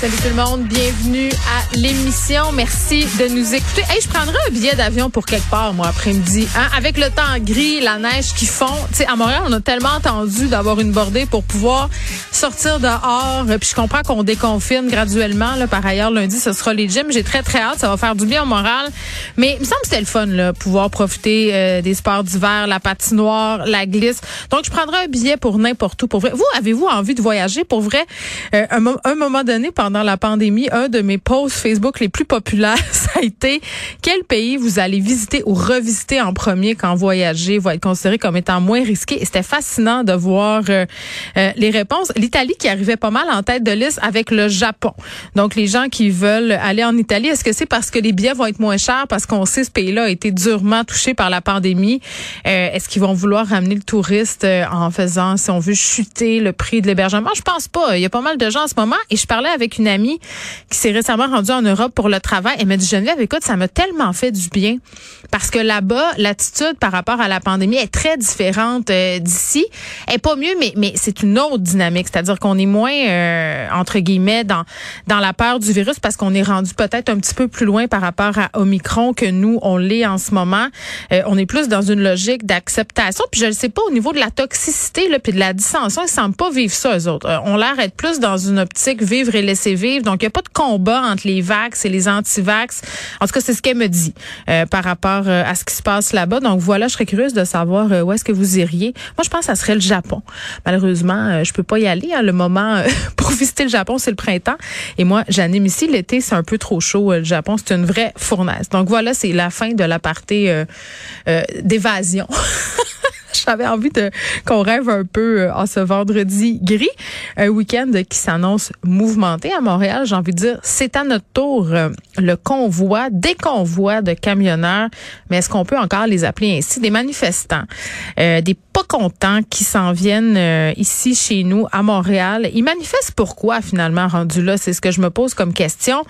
Salut tout le monde, bienvenue à l'émission. Merci de nous écouter. Hey, je prendrai un billet d'avion pour quelque part, moi, après-midi. Hein? Avec le temps gris, la neige qui fond. Sais, à Montréal, on a tellement entendu d'avoir une bordée pour pouvoir sortir dehors. Puis je comprends qu'on déconfine graduellement. Là. Par ailleurs, lundi, ce sera les gyms. J'ai très, très hâte. Ça va faire du bien au moral. Mais il me semble que c'était le fun, là, pouvoir profiter euh, des sports d'hiver, la patinoire, la glisse. Donc, je prendrai un billet pour n'importe où. Pour vrai. Vous, avez-vous envie de voyager? Pour vrai, euh, un, un moment donné, pendant la pandémie, un de mes posts Facebook les plus populaires, été quel pays vous allez visiter ou revisiter en premier quand voyager va être considéré comme étant moins risqué? Et c'était fascinant de voir euh, euh, les réponses. L'Italie qui arrivait pas mal en tête de liste avec le Japon. Donc les gens qui veulent aller en Italie, est-ce que c'est parce que les billets vont être moins chers parce qu'on sait ce pays-là a été durement touché par la pandémie? Euh, Est-ce qu'ils vont vouloir ramener le touriste en faisant, si on veut, chuter le prix de l'hébergement? Je pense pas. Il y a pas mal de gens en ce moment. Et je parlais avec une amie qui s'est récemment rendue en Europe pour le travail. Elle m'a dit, Geneviève, écoute, ça m'a tellement fait du bien parce que là-bas, l'attitude par rapport à la pandémie est très différente euh, d'ici. Elle est pas mieux, mais, mais c'est une autre dynamique. C'est-à-dire qu'on est moins, euh, entre guillemets, dans, dans la peur du virus parce qu'on est rendu peut-être un petit peu plus loin par rapport à Omicron que nous, on l'est en ce moment. Euh, on est plus dans une logique d'acceptation. Puis je ne sais pas, au niveau de la toxicité, là, puis de la dissension, ils semblent pas vivre ça, eux autres. on l'air être plus dans une optique vivre et laisser vivre. Donc, il n'y a pas de combat entre les vax et les anti-vax. En tout cas, c'est ce qu'elle me dit euh, par rapport euh, à ce qui se passe là-bas. Donc, voilà, je serais curieuse de savoir euh, où est-ce que vous iriez. Moi, je pense que ça serait le Japon. Malheureusement, je peux pas y aller. Hein, le moment pour visiter le Japon, c'est le printemps. Et moi, j'anime ici. L'été, c'est un peu trop chaud. le Japon, c'est une vraie fournaise. Donc, voilà, c'est la fin de la partie d'évasion. J'avais envie qu'on rêve un peu euh, en ce vendredi gris, un week-end qui s'annonce mouvementé à Montréal. J'ai envie de dire, c'est à notre tour euh, le convoi, des convois de camionneurs, mais est-ce qu'on peut encore les appeler ainsi, des manifestants, euh, des pas contents qui s'en viennent ici chez nous à Montréal. Ils manifestent pourquoi finalement rendu là, c'est ce que je me pose comme question.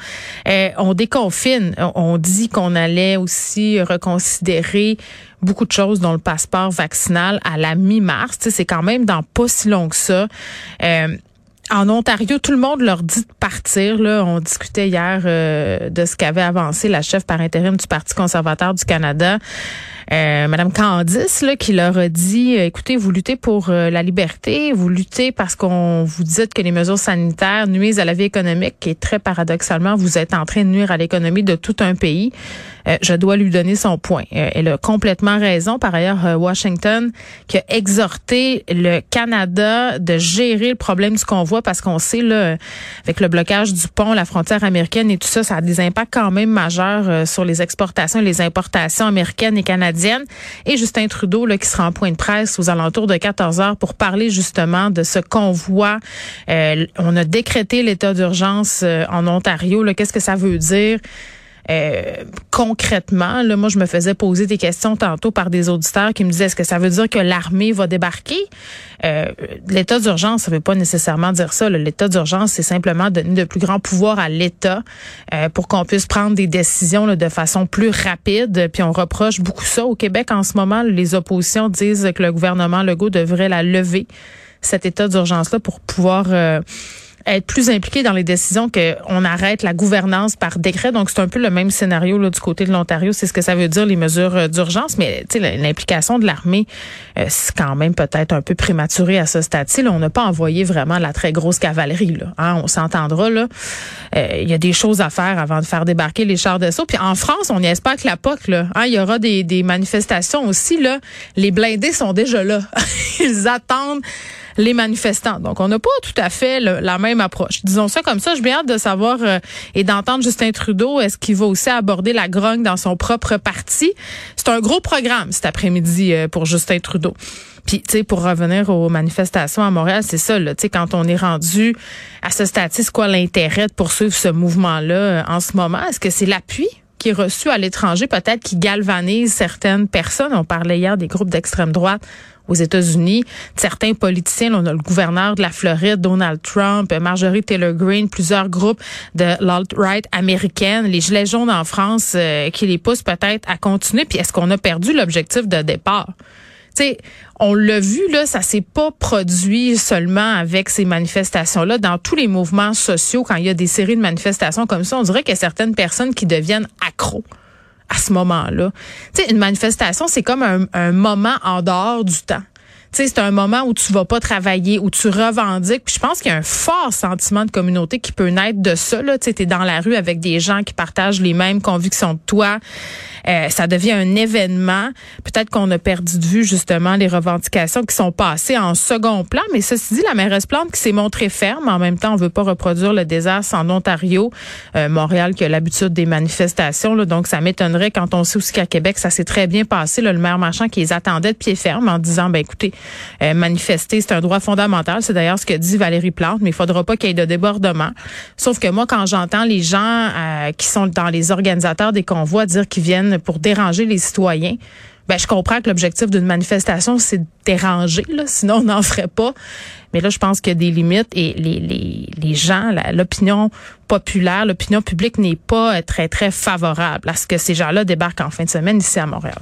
on déconfine, on dit qu'on allait aussi reconsidérer beaucoup de choses dans le passeport vaccinal à la mi-mars. C'est quand même dans pas si long que ça. Euh, en Ontario, tout le monde leur dit de partir. Là. On discutait hier euh, de ce qu'avait avancé la chef par intérim du Parti conservateur du Canada, euh, Madame Candice, là, qui leur a dit, euh, écoutez, vous luttez pour la liberté, vous luttez parce qu'on vous dit que les mesures sanitaires nuisent à la vie économique et très paradoxalement, vous êtes en train de nuire à l'économie de tout un pays. Euh, je dois lui donner son point. Euh, elle a complètement raison. Par ailleurs, euh, Washington qui a exhorté le Canada de gérer le problème du convoi parce qu'on sait là, avec le blocage du pont, la frontière américaine et tout ça, ça a des impacts quand même majeurs sur les exportations et les importations américaines et canadiennes. Et Justin Trudeau là, qui sera en point de presse aux alentours de 14 heures pour parler justement de ce convoi. on a décrété l'état d'urgence en Ontario. Qu'est-ce que ça veut dire? Euh, concrètement, là, moi, je me faisais poser des questions tantôt par des auditeurs qui me disaient est-ce que ça veut dire que l'armée va débarquer? Euh, L'état d'urgence, ça veut pas nécessairement dire ça. L'état d'urgence, c'est simplement donner de plus grands pouvoirs à l'État euh, pour qu'on puisse prendre des décisions de façon plus rapide. Puis on reproche beaucoup ça au Québec en ce moment. Les oppositions disent que le gouvernement Legault devrait la lever cet état d'urgence-là pour pouvoir être plus impliqué dans les décisions qu'on arrête la gouvernance par décret. Donc, c'est un peu le même scénario là, du côté de l'Ontario. C'est ce que ça veut dire, les mesures euh, d'urgence. Mais l'implication de l'armée, euh, c'est quand même peut-être un peu prématuré à ce stade-ci. On n'a pas envoyé vraiment la très grosse cavalerie. Là. Hein, on s'entendra. Euh, il y a des choses à faire avant de faire débarquer les chars d'assaut. Puis en France, on espère que la POC, là, hein, il y aura des, des manifestations aussi. Là. Les blindés sont déjà là. Ils attendent les manifestants. Donc, on n'a pas tout à fait la même approche. Disons ça comme ça. Je bien hâte de savoir euh, et d'entendre Justin Trudeau. Est-ce qu'il va aussi aborder la grogne dans son propre parti? C'est un gros programme cet après-midi euh, pour Justin Trudeau. Puis, tu sais, pour revenir aux manifestations à Montréal, c'est ça, là, tu sais, quand on est rendu à ce stade c'est quoi l'intérêt de poursuivre ce mouvement-là euh, en ce moment? Est-ce que c'est l'appui qui à l'étranger, peut-être qui galvanise certaines personnes. On parlait hier des groupes d'extrême droite aux États-Unis. Certains politiciens, on a le gouverneur de la Floride, Donald Trump, Marjorie Taylor Greene, plusieurs groupes de l'alt-right américaine, les Gilets jaunes en France euh, qui les poussent peut-être à continuer. Puis est-ce qu'on a perdu l'objectif de départ? Sais, on l'a vu là, ça s'est pas produit seulement avec ces manifestations-là. Dans tous les mouvements sociaux, quand il y a des séries de manifestations comme ça, on dirait qu'il y a certaines personnes qui deviennent accros à ce moment-là. Tu une manifestation, c'est comme un moment en dehors du temps c'est un moment où tu vas pas travailler, où tu revendiques. Puis je pense qu'il y a un fort sentiment de communauté qui peut naître de ça. Là, tu es dans la rue avec des gens qui partagent les mêmes convictions de toi. Euh, ça devient un événement. Peut-être qu'on a perdu de vue justement les revendications qui sont passées en second plan. Mais ceci dit, la mairesse Plante qui s'est montrée ferme. En même temps, on veut pas reproduire le désastre en Ontario, euh, Montréal qui a l'habitude des manifestations. Là, donc ça m'étonnerait quand on sait aussi qu'à Québec ça s'est très bien passé. Là, le maire Marchand qui les attendait de pied ferme en disant ben écoutez euh, manifester. C'est un droit fondamental. C'est d'ailleurs ce que dit Valérie Plante, mais il faudra pas qu'il y ait de débordement. Sauf que moi, quand j'entends les gens euh, qui sont dans les organisateurs des convois dire qu'ils viennent pour déranger les citoyens, ben, je comprends que l'objectif d'une manifestation, c'est de déranger, là, sinon on n'en ferait pas. Mais là, je pense qu'il y a des limites et les, les, les gens, l'opinion populaire, l'opinion publique n'est pas très, très favorable à ce que ces gens-là débarquent en fin de semaine ici à Montréal.